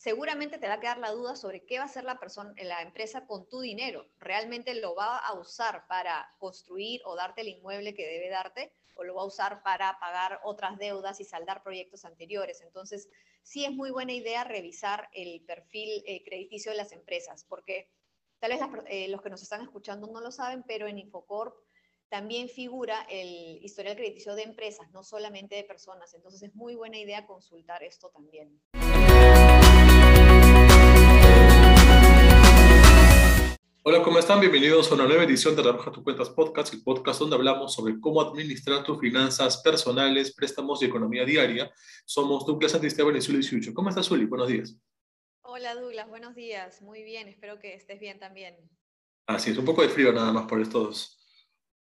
seguramente te va a quedar la duda sobre qué va a hacer la persona, la empresa con tu dinero. ¿Realmente lo va a usar para construir o darte el inmueble que debe darte? ¿O lo va a usar para pagar otras deudas y saldar proyectos anteriores? Entonces, sí es muy buena idea revisar el perfil eh, crediticio de las empresas, porque tal vez eh, los que nos están escuchando no lo saben, pero en Infocorp también figura el historial crediticio de empresas, no solamente de personas. Entonces, es muy buena idea consultar esto también. Hola, ¿cómo están? Bienvenidos a una nueva edición de Arroja tu Cuentas Podcast, el podcast donde hablamos sobre cómo administrar tus finanzas personales, préstamos y economía diaria. Somos Douglas Santisteban y Zuli Siucho. ¿Cómo estás, Zuli? Buenos días. Hola, Douglas. Buenos días. Muy bien. Espero que estés bien también. Así es, un poco de frío nada más por estos,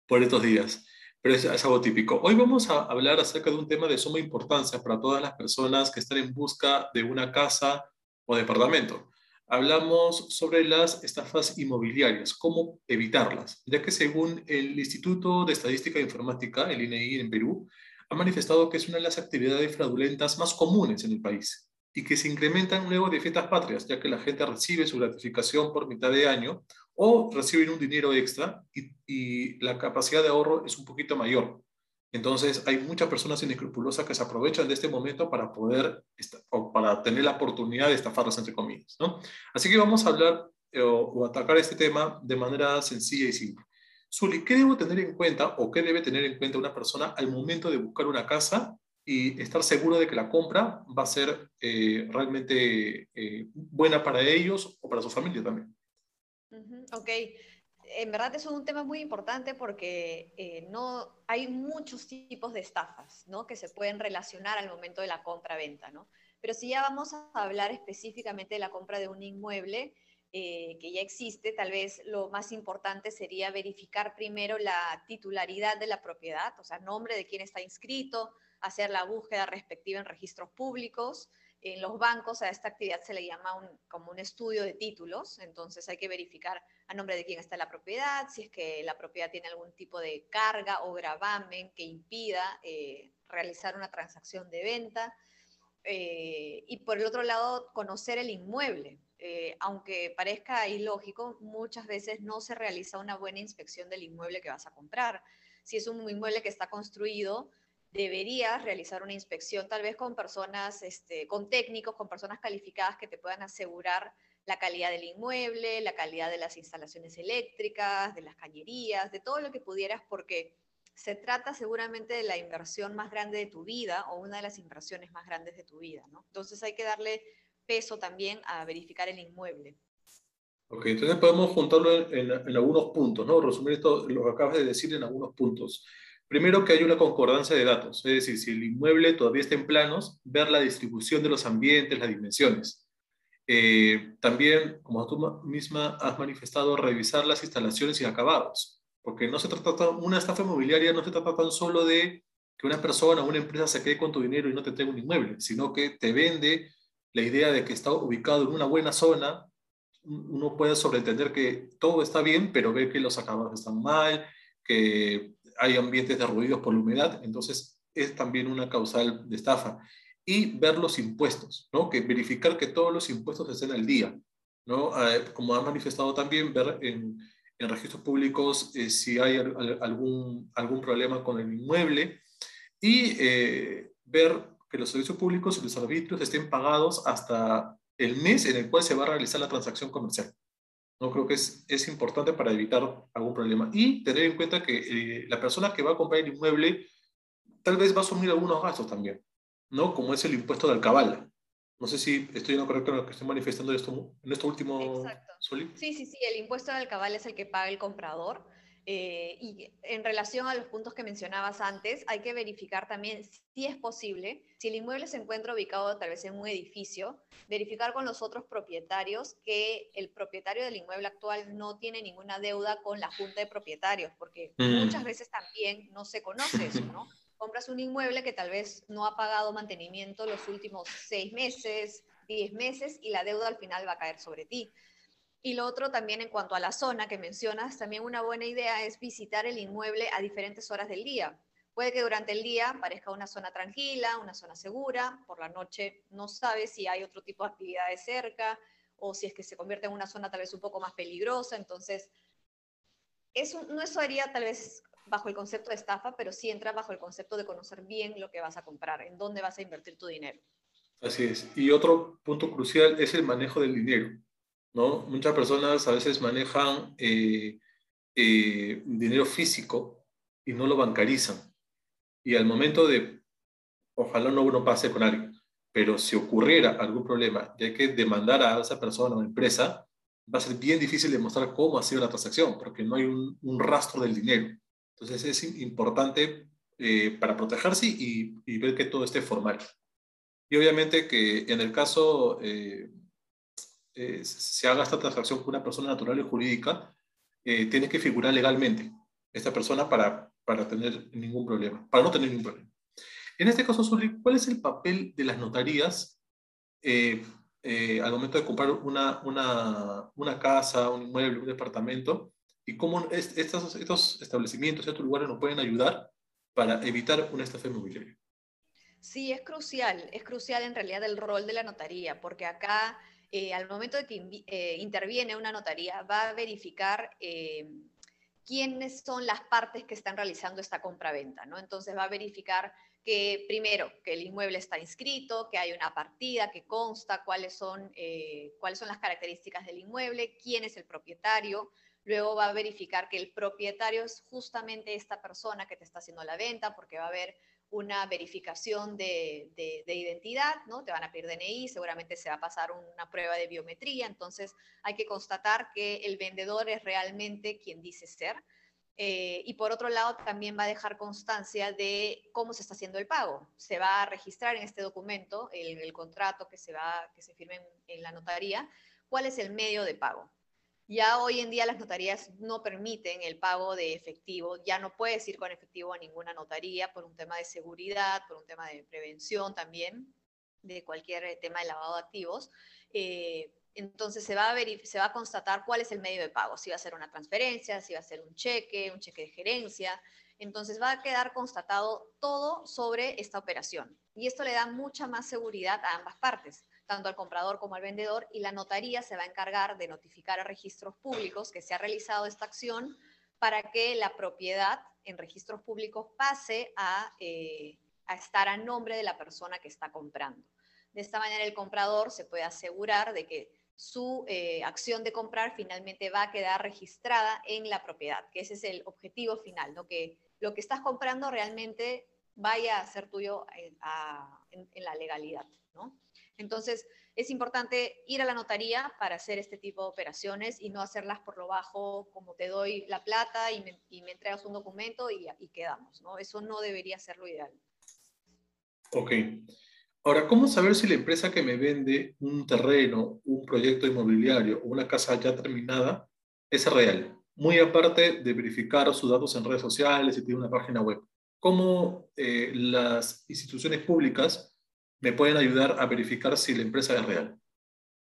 por estos días, pero es, es algo típico. Hoy vamos a hablar acerca de un tema de suma importancia para todas las personas que están en busca de una casa o departamento hablamos sobre las estafas inmobiliarias, cómo evitarlas, ya que según el Instituto de Estadística e Informática, el INEI en Perú, ha manifestado que es una de las actividades fraudulentas más comunes en el país y que se incrementan luego de fiestas patrias, ya que la gente recibe su gratificación por mitad de año o reciben un dinero extra y, y la capacidad de ahorro es un poquito mayor. Entonces, hay muchas personas inescrupulosas que se aprovechan de este momento para poder, o para tener la oportunidad de estafarlas, entre comillas, ¿no? Así que vamos a hablar eh, o, atacar este tema de manera sencilla y simple. Zuli, ¿qué debo tener en cuenta o qué debe tener en cuenta una persona al momento de buscar una casa y estar seguro de que la compra va a ser eh, realmente eh, buena para ellos o para su familia también? Ok en verdad es un tema muy importante porque eh, no, hay muchos tipos de estafas ¿no? que se pueden relacionar al momento de la compra-venta. ¿no? Pero si ya vamos a hablar específicamente de la compra de un inmueble eh, que ya existe, tal vez lo más importante sería verificar primero la titularidad de la propiedad, o sea, nombre de quién está inscrito, hacer la búsqueda respectiva en registros públicos, en los bancos a esta actividad se le llama como un estudio de títulos, entonces hay que verificar a nombre de quién está la propiedad, si es que la propiedad tiene algún tipo de carga o gravamen que impida eh, realizar una transacción de venta. Eh, y por el otro lado, conocer el inmueble. Eh, aunque parezca ilógico, muchas veces no se realiza una buena inspección del inmueble que vas a comprar. Si es un inmueble que está construido, deberías realizar una inspección tal vez con personas, este, con técnicos, con personas calificadas que te puedan asegurar la calidad del inmueble, la calidad de las instalaciones eléctricas, de las cañerías, de todo lo que pudieras, porque se trata seguramente de la inversión más grande de tu vida o una de las inversiones más grandes de tu vida, ¿no? Entonces hay que darle peso también a verificar el inmueble. Ok, entonces podemos juntarlo en, en algunos puntos, ¿no? Resumir esto, lo que acabas de decir en algunos puntos. Primero que hay una concordancia de datos, es decir, si el inmueble todavía está en planos, ver la distribución de los ambientes, las dimensiones. Eh, también, como tú misma has manifestado, revisar las instalaciones y acabados, porque no se trata, una estafa inmobiliaria no se trata tan solo de que una persona o una empresa se quede con tu dinero y no te tenga un inmueble, sino que te vende la idea de que está ubicado en una buena zona, uno puede sobreentender que todo está bien, pero ve que los acabados están mal, que hay ambientes derruidos por la humedad, entonces es también una causal de estafa. Y ver los impuestos, ¿no? Que verificar que todos los impuestos estén al día, ¿no? Eh, como ha manifestado también, ver en, en registros públicos eh, si hay algún, algún problema con el inmueble y eh, ver que los servicios públicos y los arbitrios estén pagados hasta el mes en el cual se va a realizar la transacción comercial. No creo que es, es importante para evitar algún problema. Y tener en cuenta que eh, la persona que va a comprar el inmueble tal vez va a asumir algunos gastos también, ¿no? Como es el impuesto de alcabala. No sé si estoy en lo correcto en lo que estoy manifestando esto, en esto último. Exacto. Sí, sí, sí. El impuesto de alcabala es el que paga el comprador. Eh, y en relación a los puntos que mencionabas antes, hay que verificar también si es posible, si el inmueble se encuentra ubicado tal vez en un edificio, verificar con los otros propietarios que el propietario del inmueble actual no tiene ninguna deuda con la junta de propietarios, porque mm. muchas veces también no se conoce eso, ¿no? Compras un inmueble que tal vez no ha pagado mantenimiento los últimos seis meses, diez meses, y la deuda al final va a caer sobre ti. Y lo otro también en cuanto a la zona que mencionas, también una buena idea es visitar el inmueble a diferentes horas del día, Puede que durante el día parezca una zona tranquila, una zona segura, por la noche no sabe si hay otro tipo de actividades cerca o si es que se convierte en una zona tal vez un poco más peligrosa, entonces eso, no eso haría tal vez bajo el concepto de estafa, pero sí entra bajo el concepto de conocer bien lo que vas a comprar, en dónde vas a invertir tu dinero. Así es. Y otro punto crucial es el manejo del dinero. ¿No? Muchas personas a veces manejan eh, eh, dinero físico y no lo bancarizan. Y al momento de, ojalá no uno pase con alguien, pero si ocurriera algún problema y hay que demandar a esa persona o empresa, va a ser bien difícil demostrar cómo ha sido la transacción, porque no hay un, un rastro del dinero. Entonces es importante eh, para protegerse y, y, ver que todo esté formal. Y obviamente que en el caso eh, eh, se haga esta transacción con una persona natural y jurídica, tiene que figurar legalmente esta persona para, para tener ningún problema, para no tener ningún problema. En este caso, Sully, ¿cuál es el papel de las notarías al momento de comprar una, una, una casa, un inmueble, un departamento? y cómo estos, estos establecimientos, estos lugares nos pueden ayudar para evitar una estafa inmobiliaria. Sí, es crucial, es crucial en realidad el rol de la notaría, porque acá eh, al momento de que eh, interviene una notaría va a verificar eh, quiénes son las partes que están realizando esta compra-venta, ¿no? Entonces va a verificar que primero, que el inmueble está inscrito, que hay una partida que consta, cuáles son, cuáles son las características del inmueble, quién es el propietario, Luego va a verificar que el propietario es justamente esta persona que te está haciendo la venta, porque va a haber una verificación de, identidad, ¿no? Te van a pedir DNI, seguramente se va a pasar una prueba de biometría, entonces hay que constatar que el vendedor es realmente quien dice ser. Eh, y por otro lado, también va a dejar constancia de cómo se está haciendo el pago. Se va a registrar en este documento, el, el contrato que se, va, que se firme en la notaría, cuál es el medio de pago. Ya hoy en día las notarías no permiten el pago de efectivo, ya no puedes ir con efectivo a ninguna notaría por un tema de seguridad, por un tema de prevención también, de cualquier eh, tema de lavado de activos. Eh, entonces se va, a se va a constatar cuál es el medio de pago, si va a ser una transferencia, si va a ser un cheque, un cheque de gerencia. Entonces va a quedar constatado todo sobre esta operación. Y esto le da mucha más seguridad a ambas partes tanto al comprador como al vendedor, y la notaría se va a encargar de notificar a registros públicos que se ha realizado esta acción para que la propiedad en registros públicos pase a, eh, estar a nombre de la persona que está comprando. De esta manera el comprador se puede asegurar de que su eh, acción de comprar finalmente va a quedar registrada en la propiedad, que ese es el objetivo final, ¿no? que lo que estás comprando realmente vaya a ser tuyo eh, en, en, la legalidad. ¿no? Entonces, es importante ir a la notaría para hacer este tipo de operaciones y no hacerlas por lo bajo, como te doy la plata y me, entregas un documento y, quedamos, ¿no? Eso no debería ser lo ideal. Ok. Ahora, ¿cómo saber si la empresa que me vende un terreno, un proyecto inmobiliario o una casa ya terminada es real? Muy aparte de verificar sus datos en redes sociales y tiene una página web. ¿Cómo eh, las instituciones públicas me pueden ayudar a verificar si la empresa es real?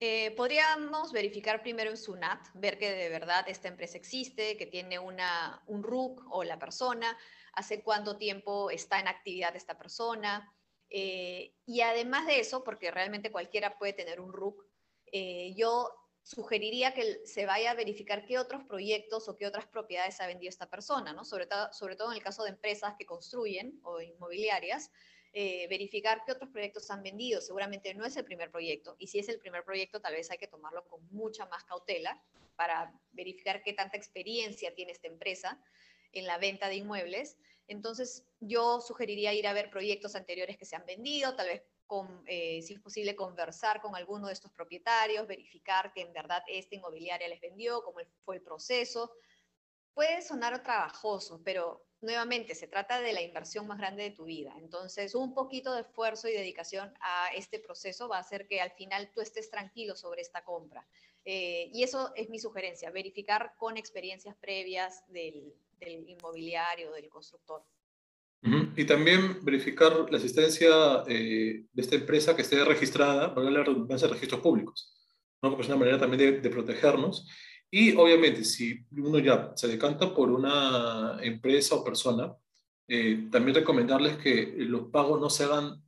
Eh, podríamos verificar primero en SUNAT, ver que de verdad esta empresa existe, que tiene una, un RUC o la persona, hace cuánto tiempo está en actividad esta persona. Eh, y además de eso, porque realmente cualquiera puede tener un RUC, eh, yo sugeriría que se vaya a verificar qué otros proyectos o qué otras propiedades ha vendido esta persona, ¿no? sobre, sobre todo en el caso de empresas que construyen o inmobiliarias, eh, verificar qué otros proyectos han vendido. Seguramente no es el primer proyecto y si es el primer proyecto tal vez hay que tomarlo con mucha más cautela para verificar qué tanta experiencia tiene esta empresa en la venta de inmuebles. Entonces yo sugeriría ir a ver proyectos anteriores que se han vendido, tal vez eh, si es posible conversar con alguno de estos propietarios, verificar que en verdad esta inmobiliaria les vendió, cómo fue el proceso. Puede sonar trabajoso, pero nuevamente, se trata de la inversión más grande de tu vida. Entonces, un poquito de esfuerzo y dedicación a este proceso va a hacer que al final tú estés tranquilo sobre esta compra. Eh, y eso es mi sugerencia, verificar con experiencias previas del, inmobiliario, del constructor. Y también verificar la existencia eh, de esta empresa que esté registrada, para la redundancia de registros públicos, ¿no? porque es una manera también de protegernos y obviamente, si uno ya se decanta por una empresa o persona, eh, también recomendarles que los pagos no se hagan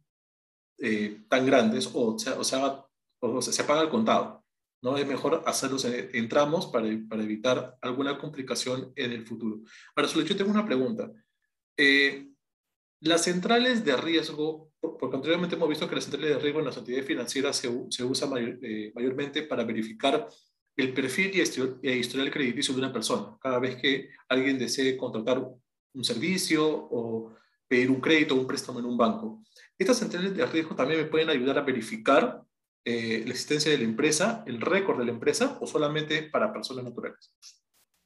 eh, tan grandes o, o, sea, o se paga al contado. ¿no? Es mejor hacerlos en, tramos para, para, evitar alguna complicación en el futuro. Ahora, solo yo tengo una pregunta. Eh, las centrales de riesgo, porque anteriormente hemos visto que las centrales de riesgo en las entidades financieras se, se usan mayormente para verificar el perfil y historial crediticio de una persona. Cada vez que alguien desee contratar un servicio o pedir un crédito o un préstamo en un banco. Estas centrales de riesgo también me pueden ayudar a verificar eh, la existencia de la empresa, el récord de la empresa o solamente para personas naturales.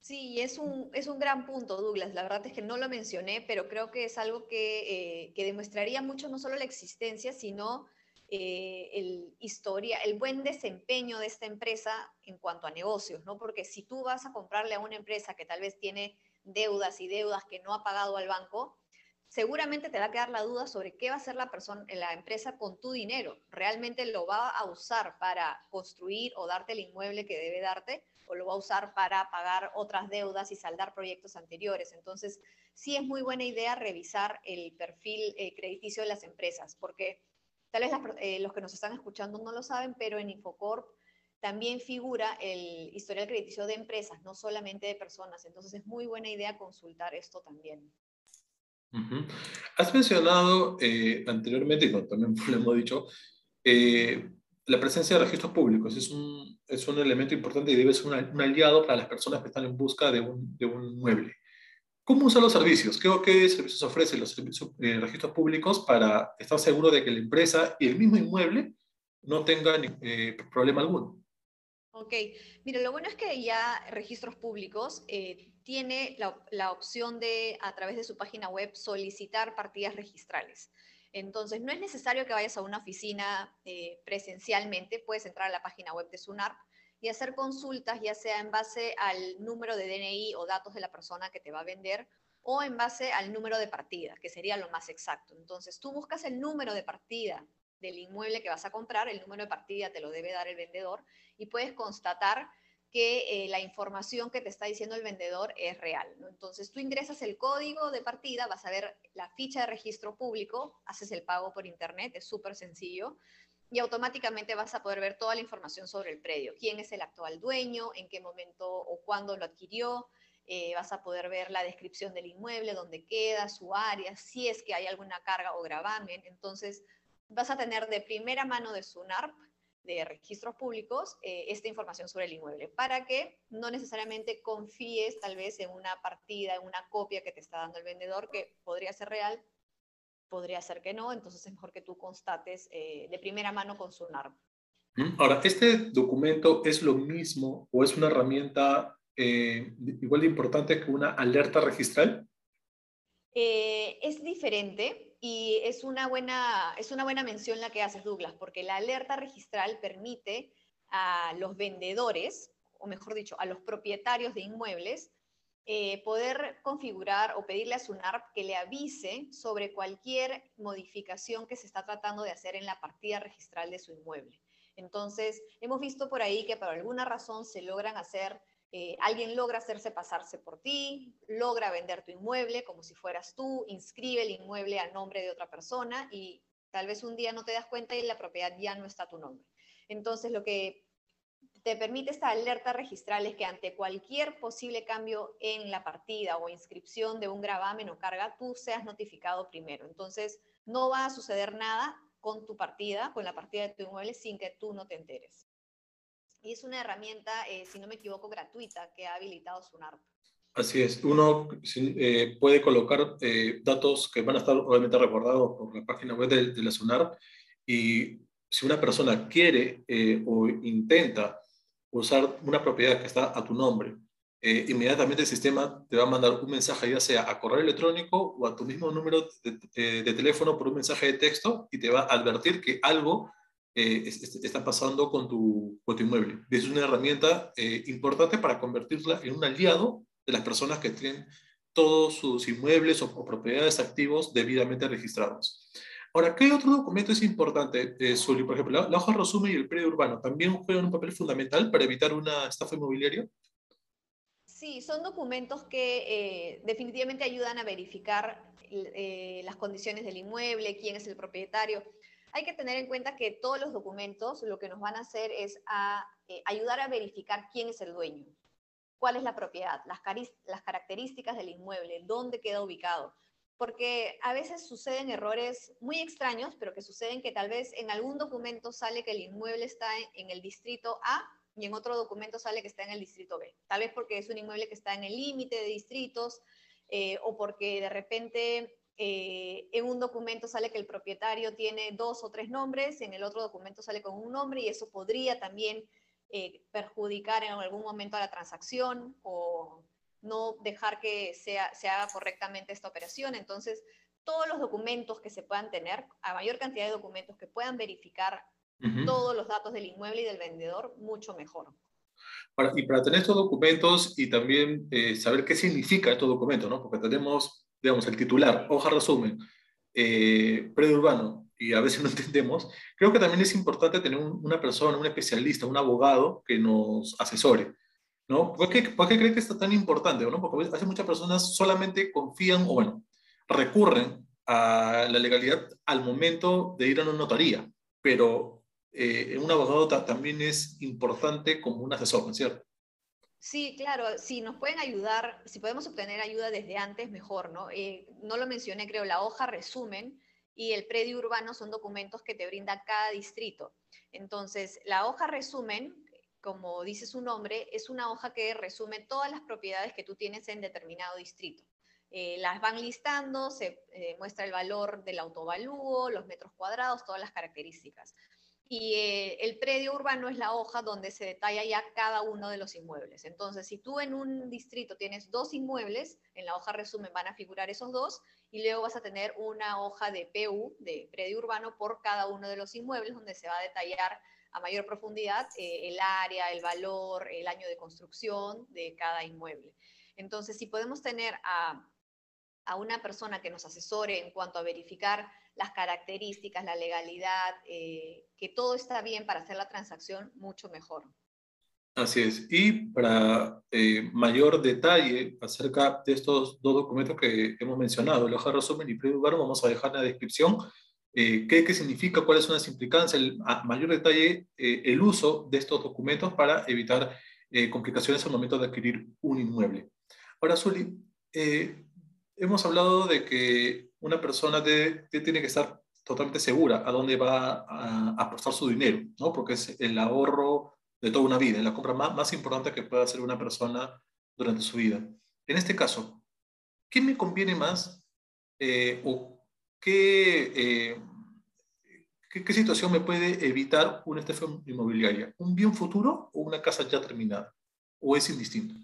Sí, es un, es un gran punto, Douglas. La verdad es que no lo mencioné, pero creo que es algo que, eh, que demostraría mucho no solo la existencia, sino eh, el historia, el buen desempeño de esta empresa en cuanto a negocios, ¿no? Porque si tú vas a comprarle a una empresa que tal vez tiene deudas y deudas que no ha pagado al banco, seguramente te va a quedar la duda sobre qué va a hacer la persona, la empresa con tu dinero. ¿Realmente lo va a usar para construir o darte el inmueble que debe darte? ¿O lo va a usar para pagar otras deudas y saldar proyectos anteriores? Entonces, sí es muy buena idea revisar el perfil eh, crediticio de las empresas, porque Tal vez eh, los que nos están escuchando no lo saben, pero en Infocorp también figura el historial crediticio de empresas, no solamente de personas. Entonces es muy buena idea consultar esto también. Has mencionado eh, anteriormente, y también lo hemos dicho, eh, la presencia de registros públicos. Es un, es un elemento importante y debe ser un, aliado para las personas que están en busca de un, de un mueble. ¿Cómo usan los servicios? ¿Qué, qué servicios ofrecen los servicios, eh, registros públicos para estar seguro de que la empresa y el mismo inmueble no tengan eh, problema alguno? Ok, mira, lo bueno es que ya registros públicos eh, tiene la, la, opción de, a través de su página web, solicitar partidas registrales. Entonces, no es necesario que vayas a una oficina presencialmente, puedes entrar a la página web de SUNARP y hacer consultas, ya sea en base al número de DNI o datos de la persona que te va a vender o en base al número de partida, que sería lo más exacto. Entonces, tú buscas el número de partida del inmueble que vas a comprar, el número de partida te lo debe dar el vendedor y puedes constatar que eh, la información que te está diciendo el vendedor es real. Entonces, tú ingresas el código de partida, vas a ver la ficha de registro público, haces el pago por internet, es súper sencillo y automáticamente vas a poder ver toda la información sobre el predio. ¿Quién es el actual dueño? ¿En qué momento o cuándo lo adquirió? Eh, vas a poder ver la descripción del inmueble, dónde queda, su área, si es que hay alguna carga o gravamen. Entonces, vas a tener de primera mano de SUNARP, de registros públicos, eh, esta información sobre el inmueble, para que no necesariamente confíes tal vez en una partida, en una copia que te está dando el vendedor, que podría ser real, podría ser que no, entonces es mejor que tú constates eh, de primera mano con SUNARP. Ahora, ¿este documento es lo mismo o es una herramienta eh, igual de importante que una alerta registral? Eh, es diferente y es una, buena, es una buena mención la que haces, Douglas, porque la alerta registral permite a los vendedores, o mejor dicho, a los propietarios de inmuebles, eh, poder configurar o pedirle a SUNARP que le avise sobre cualquier modificación que se está tratando de hacer en la partida registral de su inmueble. Entonces, hemos visto por ahí que por alguna razón se logran hacer, eh, alguien logra hacerse pasarse por ti, logra vender tu inmueble como si fueras tú, inscribe el inmueble a nombre de otra persona y tal vez un día no te das cuenta y la propiedad ya no está a tu nombre. Entonces, lo que te permite esta alerta registral es que ante cualquier posible cambio en la partida o inscripción de un gravamen o carga, tú seas notificado primero. Entonces, no va a suceder nada con tu partida, con la partida de tu inmueble, sin que tú no te enteres. Y es una herramienta, eh, si no me equivoco, gratuita que ha habilitado SUNARP. Así es, uno eh, puede colocar eh, datos que van a estar obviamente recordados por la página web de, de la SUNARP y si una persona quiere o intenta usar una propiedad que está a tu nombre, eh, inmediatamente el sistema te va a mandar un mensaje, ya sea a correo electrónico o a tu mismo número de, eh, teléfono por un mensaje de texto y te va a advertir que algo eh, está pasando con tu, con tu inmueble. Es una herramienta importante para convertirla en un aliado de las personas que tienen todos sus inmuebles o, o propiedades activos debidamente registrados. Ahora, ¿qué otro documento es importante, eh, Por ejemplo, la, hoja resumen y el predio urbano también juegan un papel fundamental para evitar una estafa inmobiliaria. Sí, son documentos que eh, definitivamente ayudan a verificar eh, las condiciones del inmueble, quién es el propietario. Hay que tener en cuenta que todos los documentos lo que nos van a hacer es a, eh, ayudar a verificar quién es el dueño, cuál es la propiedad, las, las características del inmueble, dónde queda ubicado. Porque a veces suceden errores muy extraños, pero que suceden que tal vez en algún documento sale que el inmueble está en el distrito A y en otro documento sale que está en el distrito B. Tal vez porque es un inmueble que está en el límite de distritos eh, o porque de repente eh, en un documento sale que el propietario tiene dos o tres nombres, en el otro documento sale con un nombre y eso podría también eh, perjudicar en algún momento a la transacción o no dejar que sea, se haga correctamente esta operación. Entonces, todos los documentos que se puedan tener, a mayor cantidad de documentos que puedan verificar todos los datos del inmueble y del vendedor, mucho mejor. y para tener estos documentos y también eh, saber qué significa estos documentos, ¿no? Porque tenemos, digamos, el titular, hoja resumen, eh, predio urbano, y a veces no entendemos, creo que también es importante tener una persona, un especialista, un abogado que nos asesore. ¿No? ¿Por qué, ¿Por qué cree que esto tan importante? ¿no? Porque veces muchas personas solamente confían o, bueno, recurren a la legalidad al momento de ir a una notaría, pero eh, un abogado también es importante como un asesor, ¿no es cierto? Sí, claro, si nos pueden ayudar, si podemos obtener ayuda desde antes, mejor, ¿no? Eh, no lo mencioné, creo, la hoja resumen y el predio urbano son documentos que te brinda cada distrito. Entonces, la hoja resumen, como dice su nombre, es una hoja que resume todas las propiedades que tú tienes en determinado distrito. Eh, las van listando, se muestra el valor del autovalúo, los metros cuadrados, todas las características y eh, el predio urbano es la hoja donde se detalla ya cada uno de los inmuebles. Entonces, si tú en un distrito tienes dos inmuebles, en la hoja resumen van a figurar esos dos y luego vas a tener una hoja de PU, de predio urbano, por cada uno de los inmuebles donde se va a detallar a mayor profundidad eh, el área, el valor, el año de construcción de cada inmueble. Entonces, si podemos tener a, a una persona que nos asesore en cuanto a verificar las características, la legalidad, eh, que todo está bien para hacer la transacción, mucho mejor. Así es. Y para eh, mayor detalle acerca de estos dos documentos que hemos mencionado, el hoja resumen y previo vamos a dejar la descripción eh, qué, qué, significa, cuáles son las implicancias, el, a mayor detalle el uso de estos documentos para evitar complicaciones al momento de adquirir un inmueble. Ahora, Zuli, hemos hablado de que una persona tiene que estar totalmente segura a dónde va a apostar su dinero, ¿no? Porque es el ahorro de toda una vida, la compra más, importante que puede hacer una persona durante su vida. En este caso, ¿qué me conviene más eh, o eh, qué, qué, situación me puede evitar una estafa inmobiliaria? ¿Un bien futuro o una casa ya terminada? ¿O es indistinto?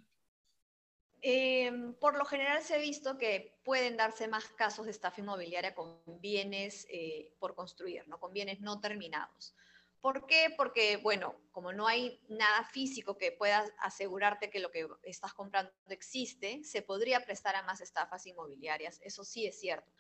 Em, por lo general se ha visto que pueden darse más casos de estafa inmobiliaria con bienes eh, por construir, ¿no? con bienes no terminados. ¿Por qué? Porque, bueno, como no hay nada físico que pueda asegurarte que lo que estás comprando existe, se podría prestar a más estafas inmobiliarias. Eso sí es cierto.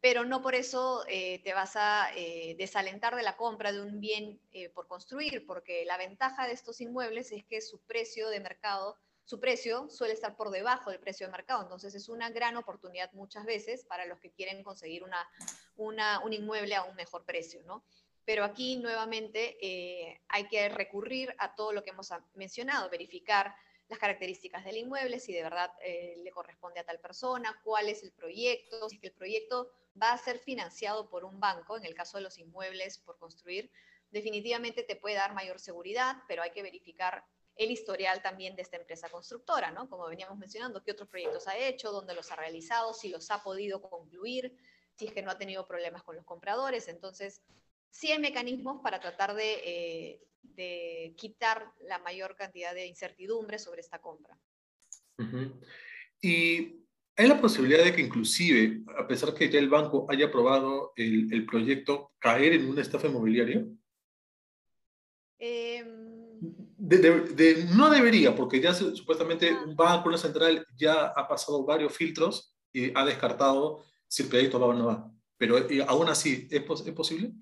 Pero no por eso eh, te vas a eh, desalentar de la compra de un bien por construir, porque la ventaja de estos inmuebles es que su precio de mercado su precio suele estar por debajo del precio de mercado. Entonces es una gran oportunidad muchas veces para los que quieren conseguir una, un inmueble a un mejor precio, ¿no? Pero aquí nuevamente eh, hay que recurrir a todo lo que hemos mencionado, verificar las características del inmueble, si de verdad eh, le corresponde a tal persona, cuál es el proyecto, si el proyecto va a ser financiado por un banco, en el caso de los inmuebles por construir, definitivamente te puede dar mayor seguridad, pero hay que verificar el historial también de esta empresa constructora, ¿no? Como veníamos mencionando, qué otros proyectos ha hecho, dónde los ha realizado, si los ha podido concluir, si es que no ha tenido problemas con los compradores. Entonces, sí hay mecanismos para tratar de, eh, quitar la mayor cantidad de incertidumbre sobre esta compra. Y hay la posibilidad de que inclusive, a pesar que ya el banco haya aprobado el, el proyecto, caer en una estafa inmobiliaria. Eh, no debería, porque ya supuestamente un banco, una central, ya ha pasado varios filtros y ha descartado si el proyecto va o no va. Pero aún así, ¿es, ¿es posible?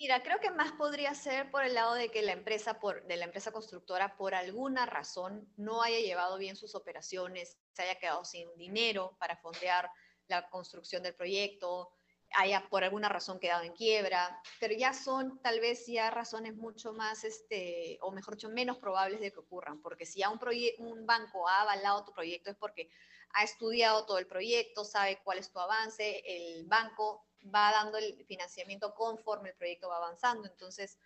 Mira, creo que más podría ser por el lado de que la empresa, por, de la empresa constructora, por alguna razón, no haya llevado bien sus operaciones, se haya quedado sin dinero para fondear la construcción del proyecto, haya por alguna razón quedado en quiebra, pero ya son tal vez ya razones mucho más, este, o mejor dicho, menos probables de que ocurran, porque si ya un, un banco ha avalado tu proyecto es porque ha estudiado todo el proyecto, sabe cuál es tu avance, el banco va dando el financiamiento conforme el proyecto va avanzando. Entonces,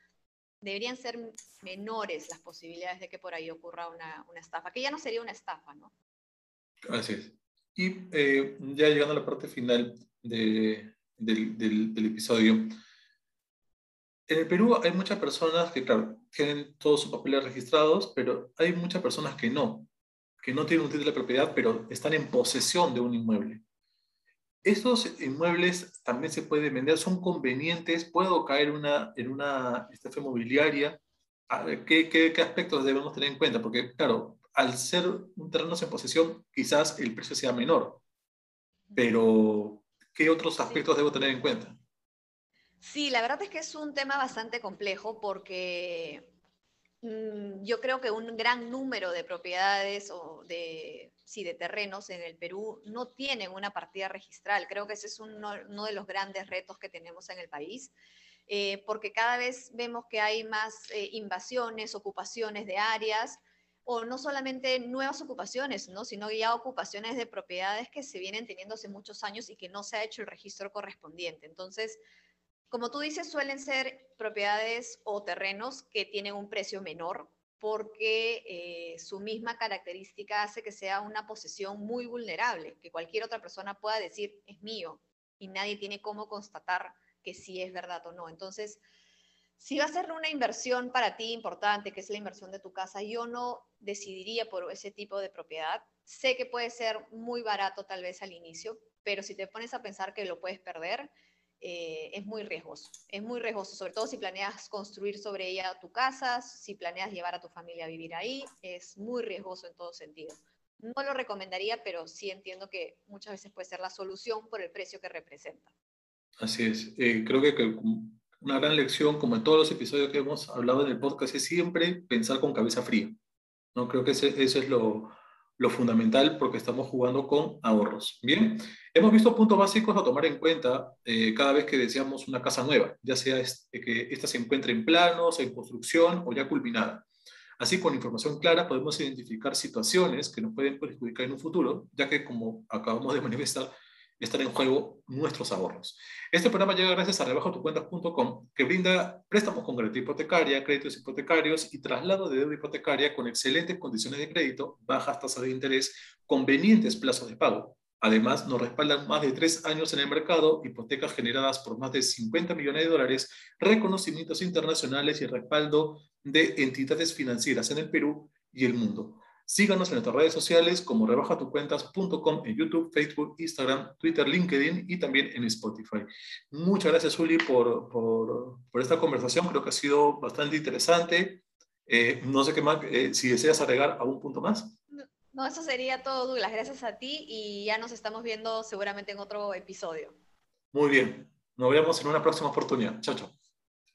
deberían ser menores las posibilidades de que por ahí ocurra una, estafa, que ya no sería una estafa, ¿no? Así es. Y eh, ya llegando a la parte final de, del, del, episodio, en el Perú hay muchas personas que, claro, tienen todos sus papeles registrados, pero hay muchas personas que no, que no tienen un título de propiedad, pero están en posesión de un inmueble. Estos inmuebles también se pueden vender, son convenientes, puedo caer una, en una estafa inmobiliaria. ¿Qué, qué, qué aspectos debemos tener en cuenta? Porque, claro, al ser un terreno en posesión, quizás el precio sea menor, pero ¿qué otros aspectos debo tener en cuenta? Sí, la verdad es que es un tema bastante complejo porque mm, yo creo que un gran número de propiedades o de sí, de terrenos en el Perú no tienen una partida registral. Creo que ese es uno, de los grandes retos que tenemos en el país, eh, porque cada vez vemos que hay más eh, invasiones, ocupaciones de áreas, o no solamente nuevas ocupaciones, ¿no? sino ya ocupaciones de propiedades que se vienen teniendo hace muchos años y que no se ha hecho el registro correspondiente. Entonces, como tú dices, suelen ser propiedades o terrenos que tienen un precio menor, porque eh, su misma característica hace que sea una posesión muy vulnerable, que cualquier otra persona pueda decir es mío y nadie tiene cómo constatar que sí es verdad o no. Entonces, si va a ser una inversión para ti importante, que es la inversión de tu casa, yo no decidiría por ese tipo de propiedad. Sé que puede ser muy barato tal vez al inicio, pero si te pones a pensar que lo puedes perder, eh, es muy riesgoso. Es muy riesgoso, sobre todo si planeas construir sobre ella tu casa, si planeas llevar a tu familia a vivir ahí, es muy riesgoso en todo sentido. No lo recomendaría, pero sí entiendo que muchas veces puede ser la solución por el precio que representa. Así es. Eh, creo que, una gran lección, como en todos los episodios que hemos hablado en el podcast, es siempre pensar con cabeza fría. ¿no? Creo que eso es lo, lo fundamental porque estamos jugando con ahorros. Bien, hemos visto puntos básicos a tomar en cuenta eh, cada vez que deseamos una casa nueva, ya sea este, que ésta se encuentre en planos, en construcción o ya culminada. Así, con información clara podemos identificar situaciones que nos pueden perjudicar en un futuro, ya que, como acabamos de manifestar, están en juego nuestros ahorros. Este programa llega gracias a rebajatucuentas.com, que brinda préstamos con garantía hipotecaria, créditos hipotecarios y traslado de deuda hipotecaria con excelentes condiciones de crédito, bajas tasas de interés, convenientes plazos de pago. Además, nos respaldan más de tres años en el mercado, hipotecas generadas por más de 50 millones de dólares, reconocimientos internacionales y respaldo de entidades financieras en el Perú y el mundo. Síganos en nuestras redes sociales como rebajatucuentas.com en YouTube, Facebook, Instagram, Twitter, LinkedIn y también en Spotify. Muchas gracias, Uli, por, por, por esta conversación. Creo que ha sido bastante interesante. Eh, no sé qué más, eh, si deseas agregar algún punto más. No, eso sería todo, Douglas. Gracias a ti y ya nos estamos viendo seguramente en otro episodio. Muy bien. Nos vemos en una próxima oportunidad. Chao, chao.